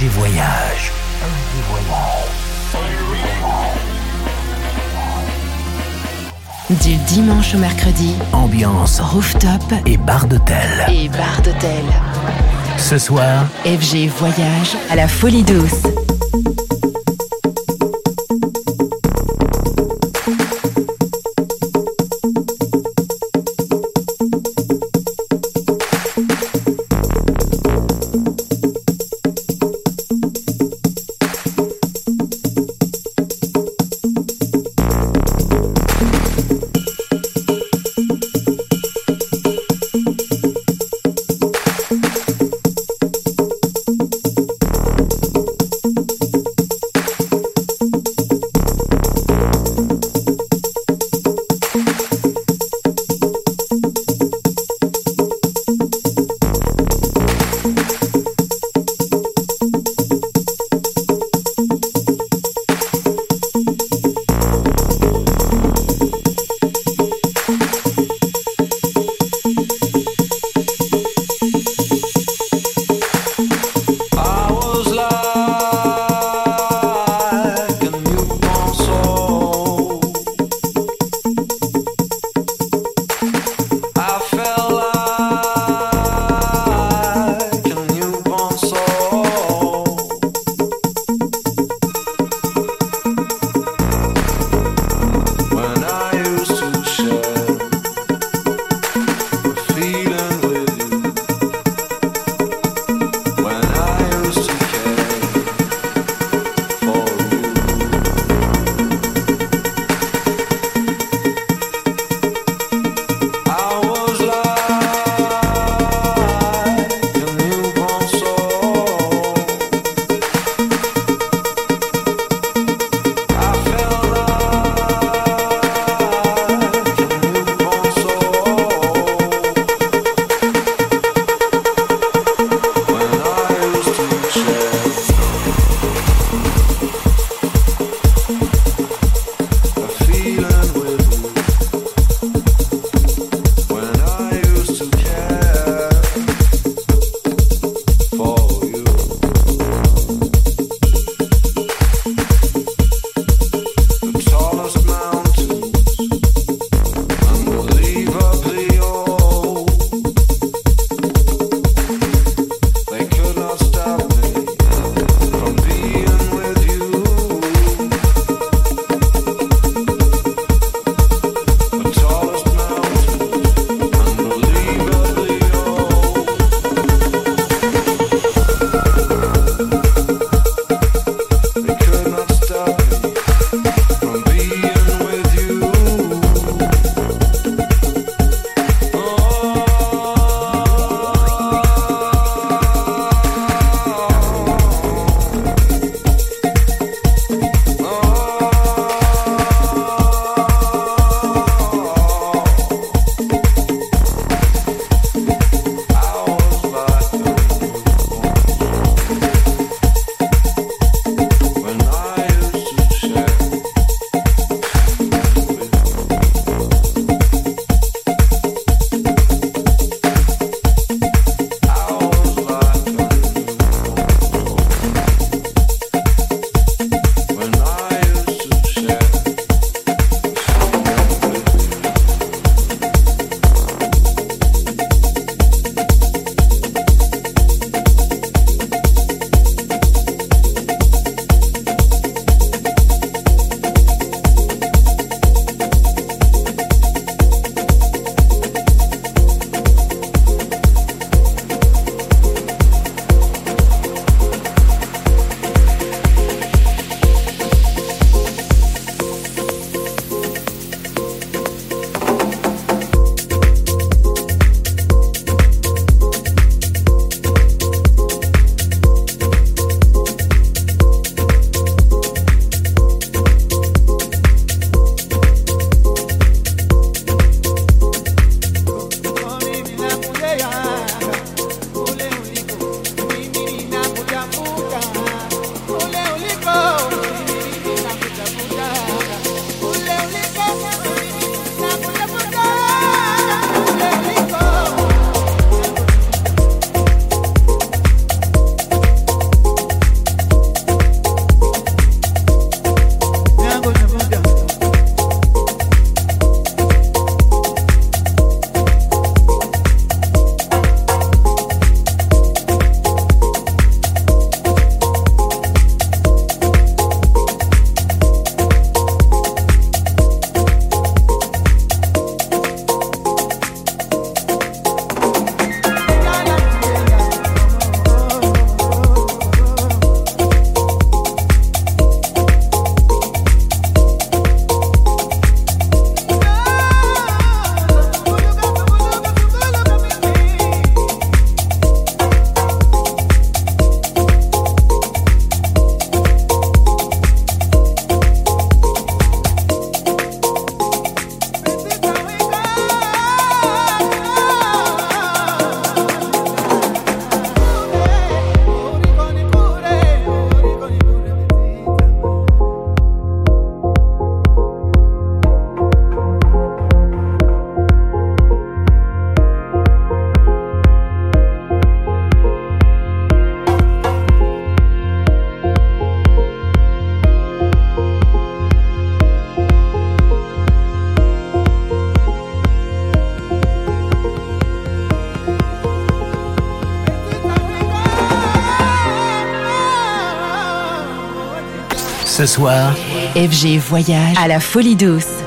FG Voyage. Du dimanche au mercredi, Ambiance rooftop et bar d'hôtel. et bar d'hôtel. Ce soir, FG Voyage à la folie douce. Ce soir, FG Voyage à la Folie Douce.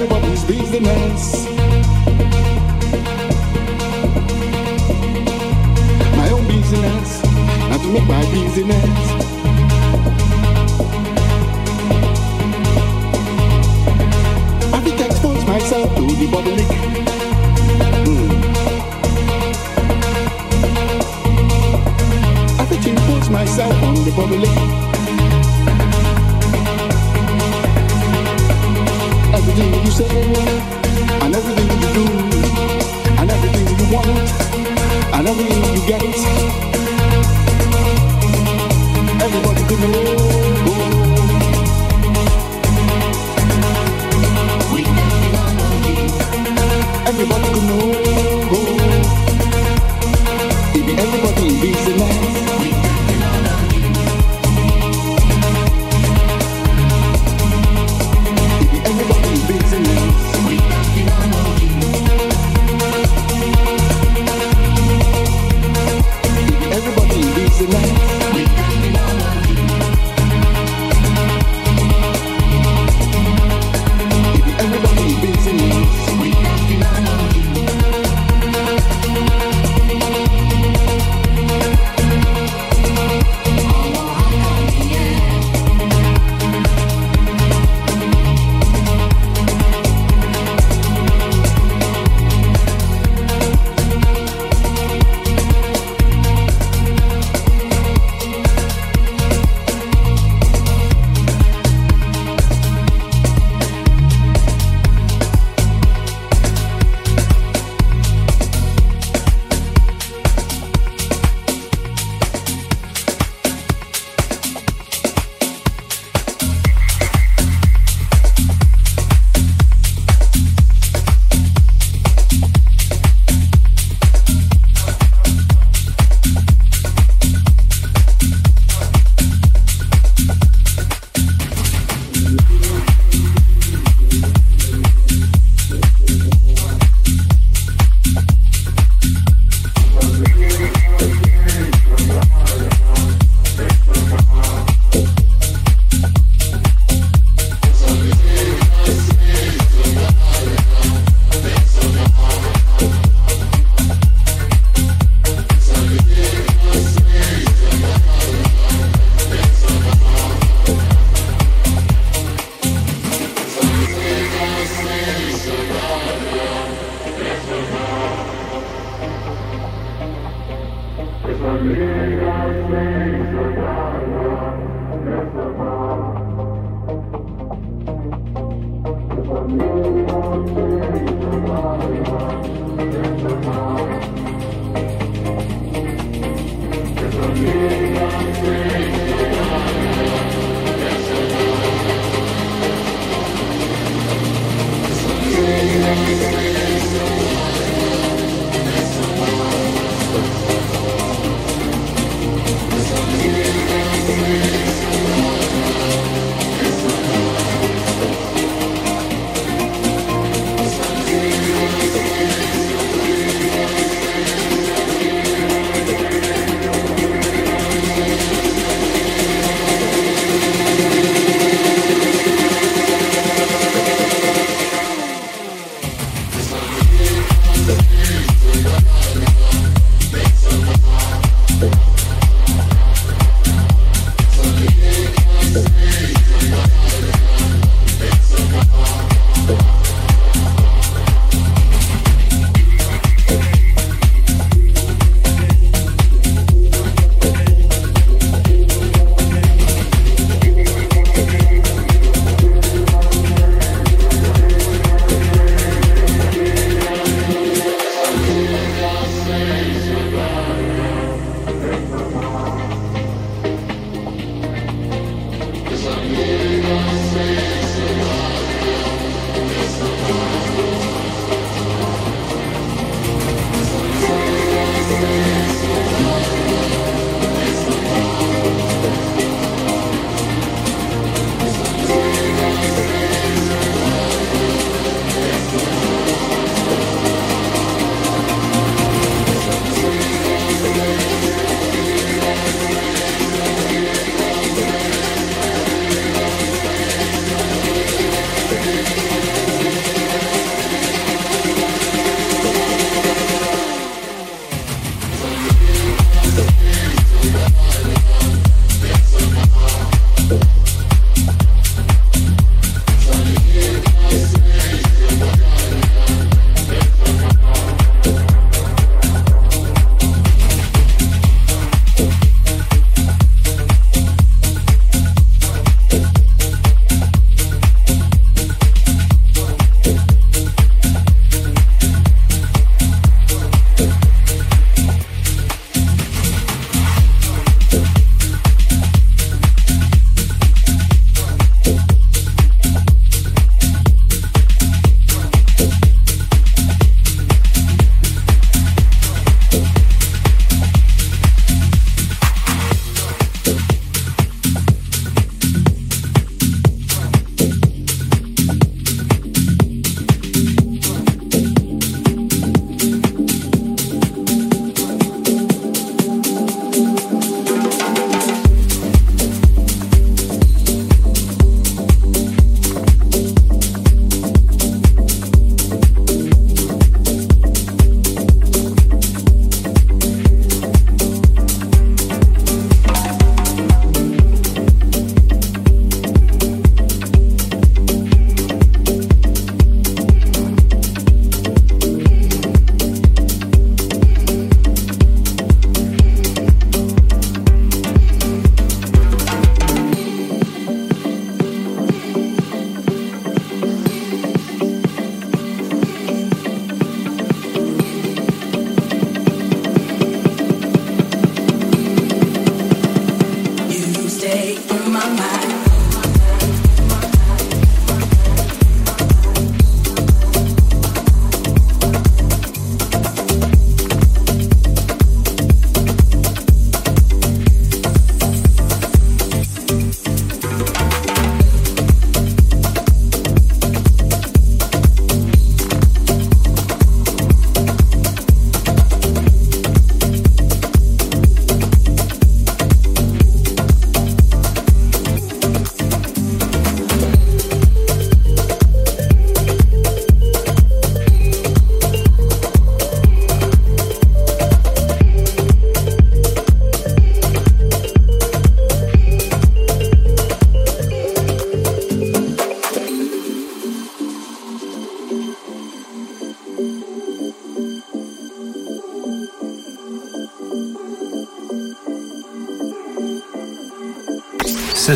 everybody's business.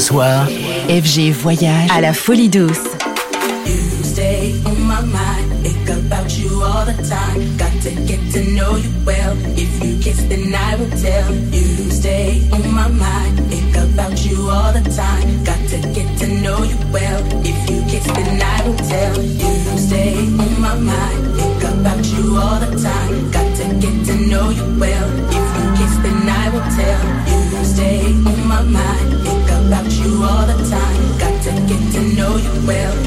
Soir, FG Voyage à la folie douce. You stay on my mind, think about you all the time. Got to get to know you well. If you kiss, then I will tell. You stay on my mind, think about you all the time. Got to get to know you well. If you kiss, then I will tell. You stay on my mind, think about you all the time. Well.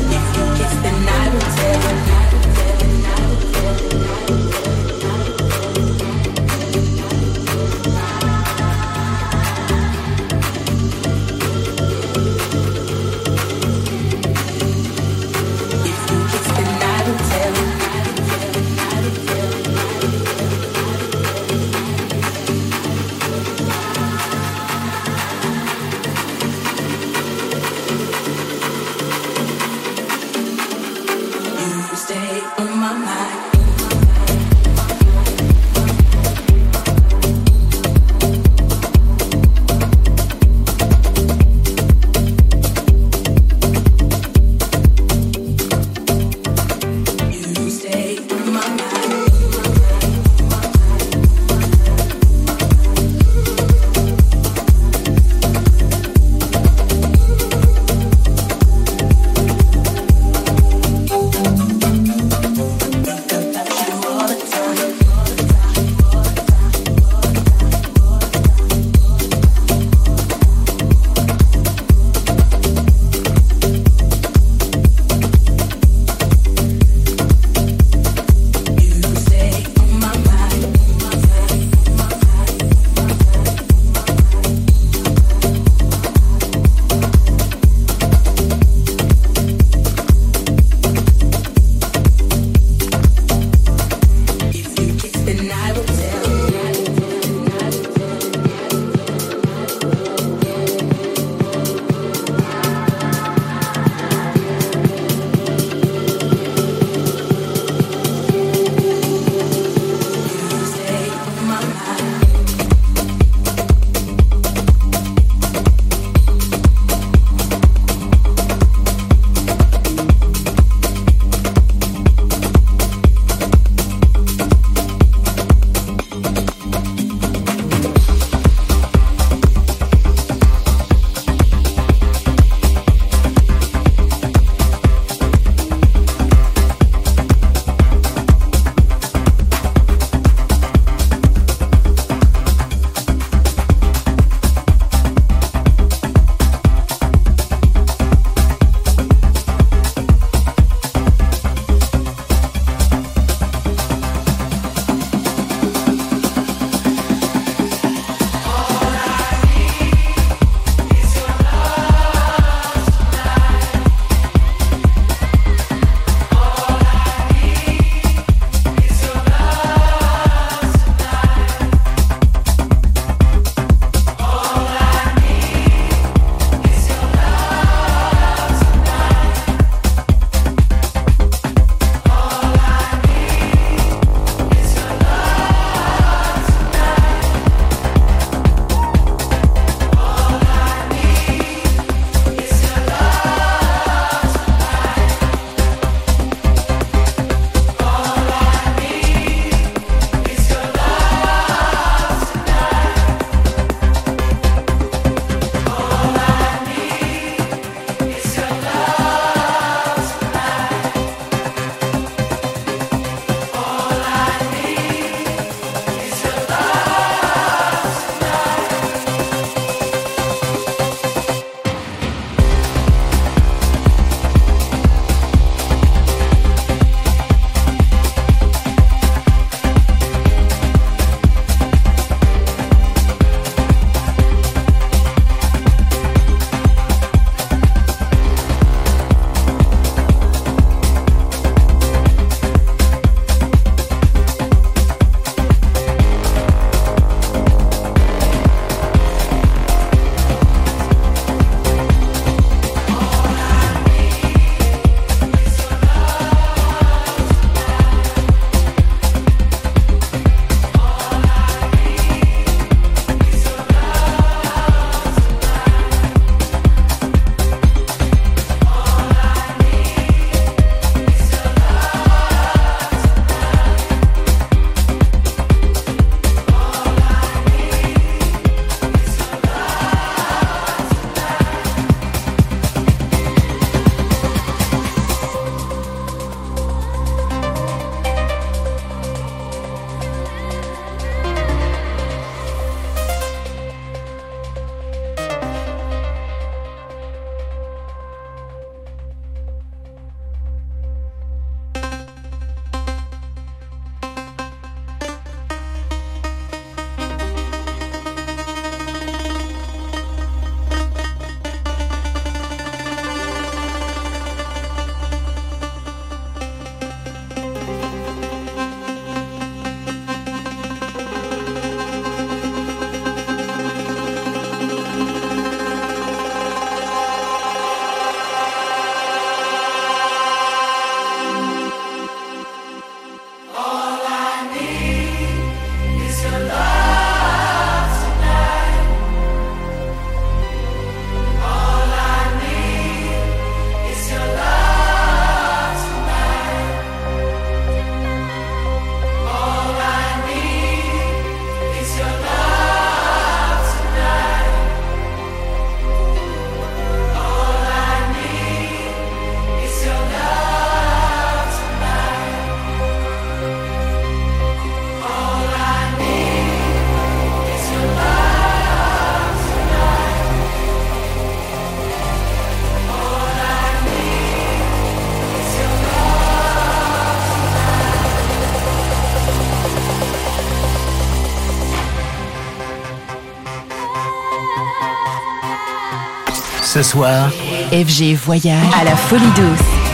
Ce soir, FG Voyage à la Folie Douce.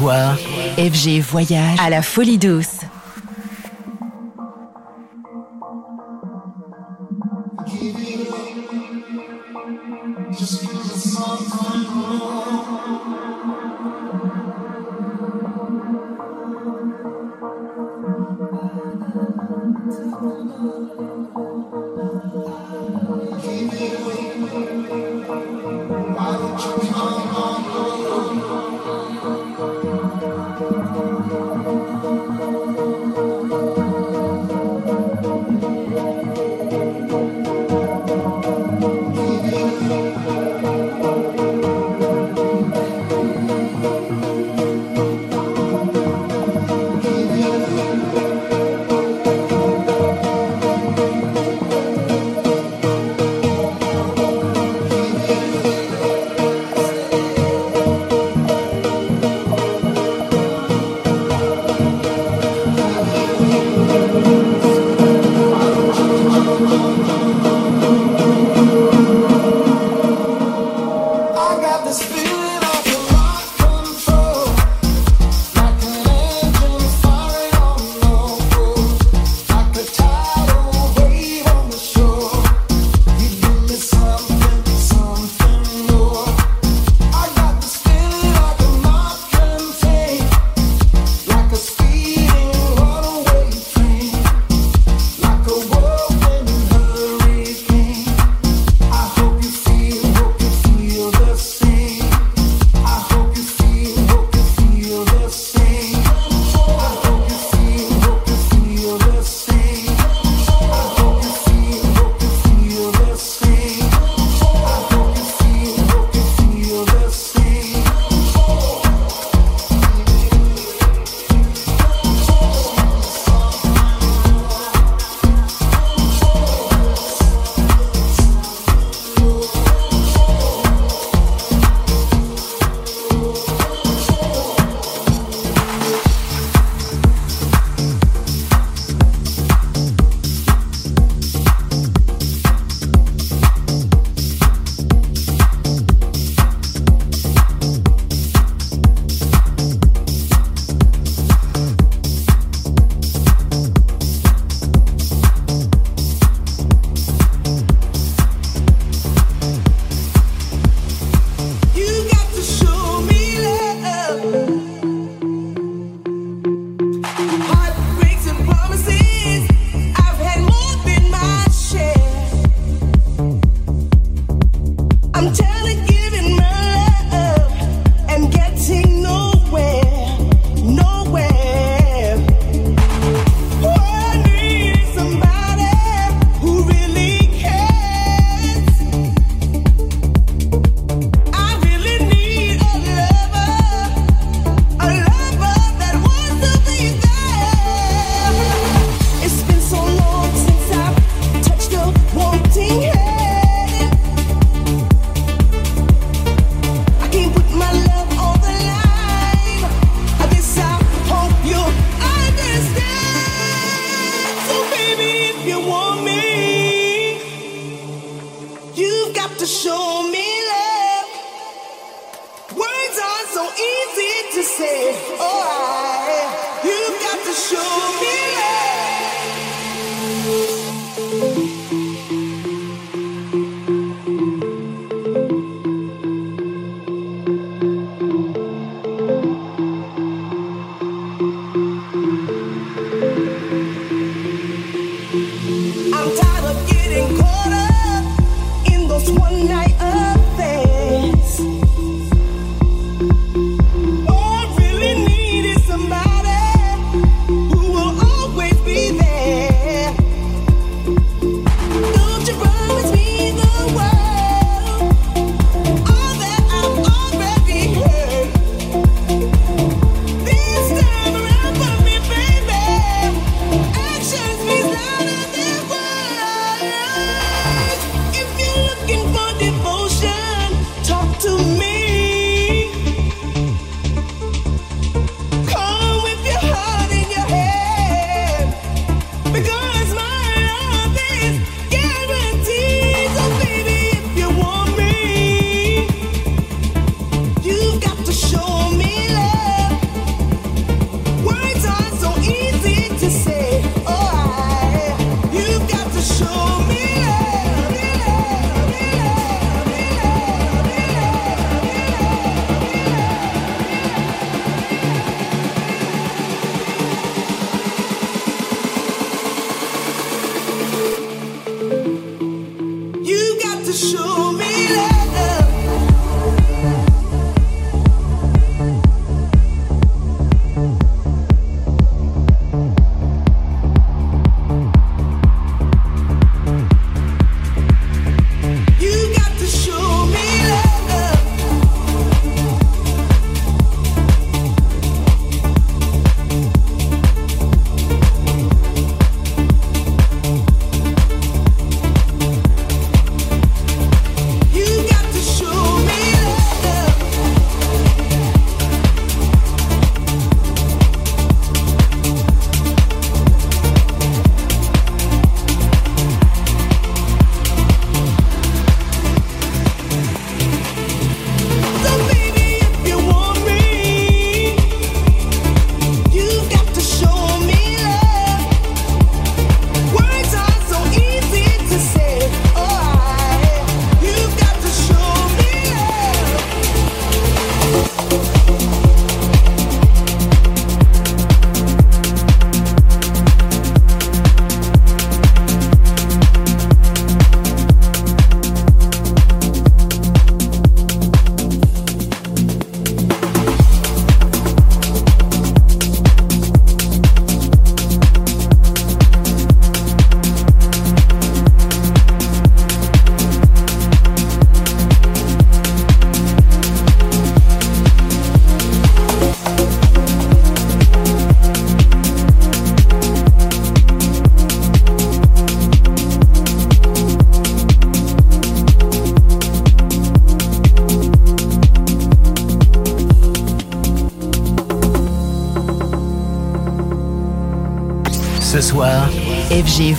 FG Voyage à la Folie Douce.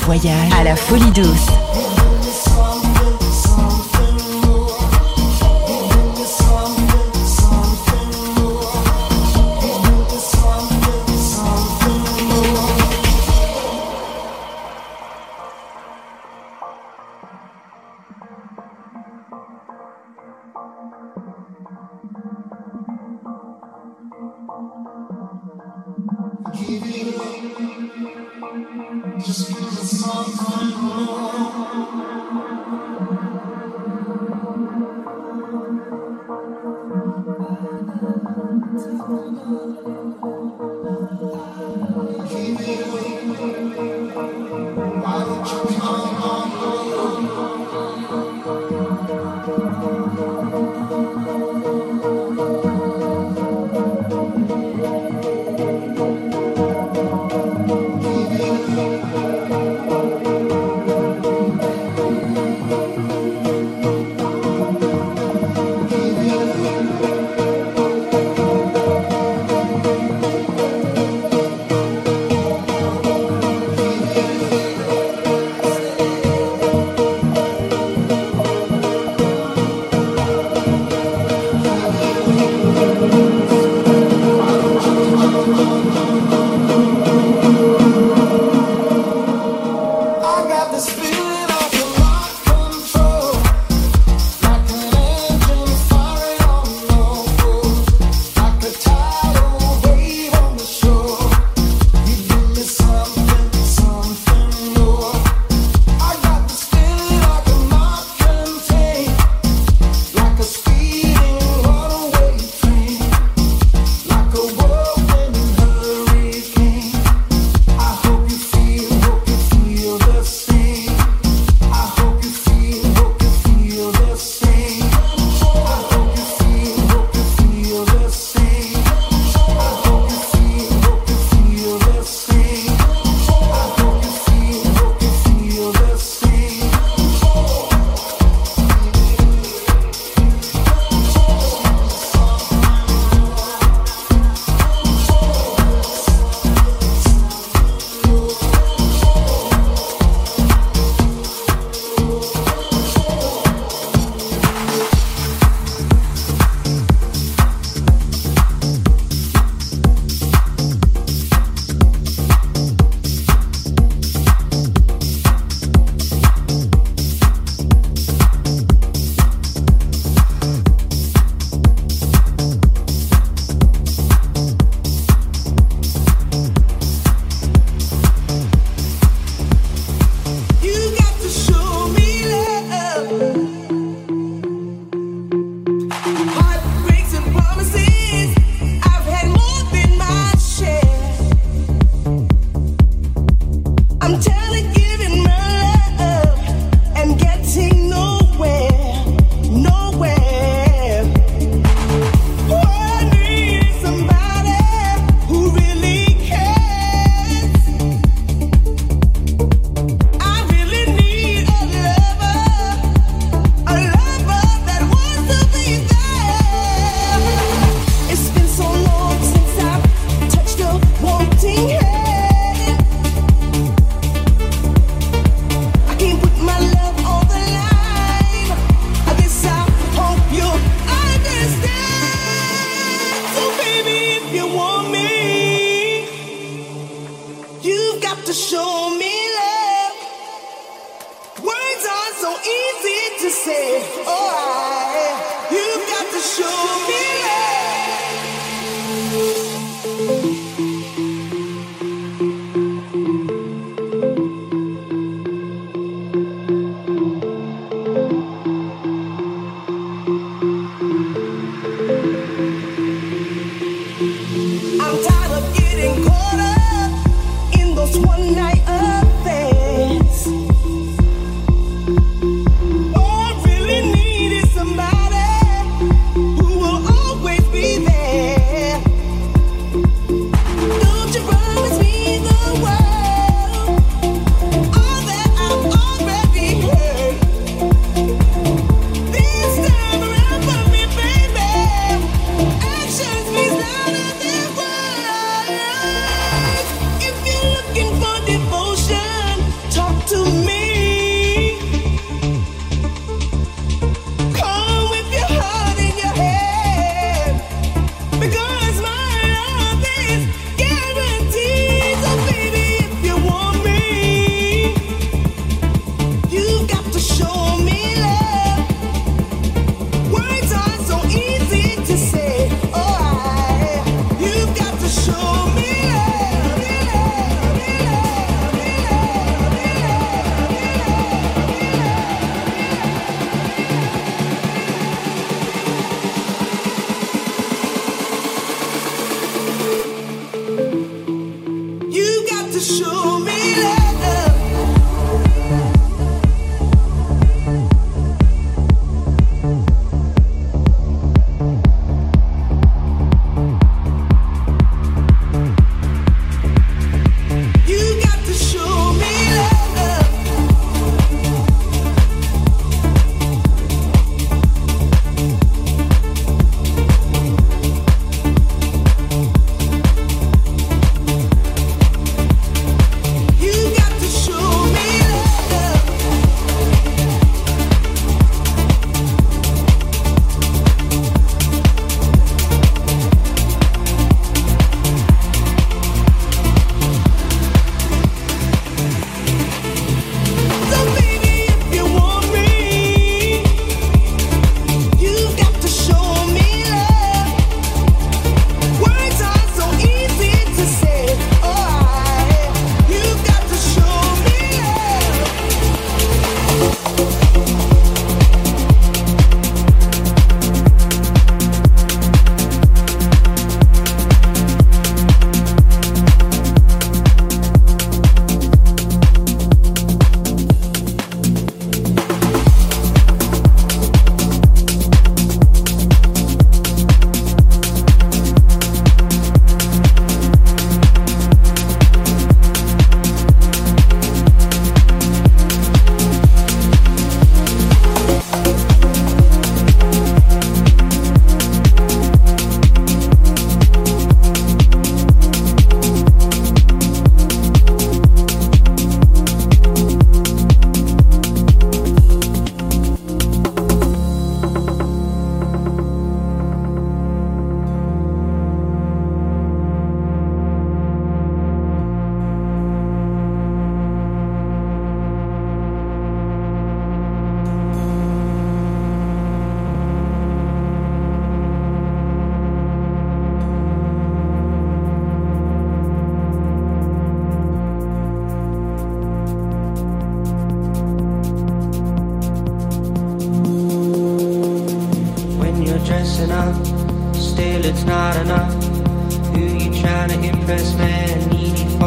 Voyage à la folie douce.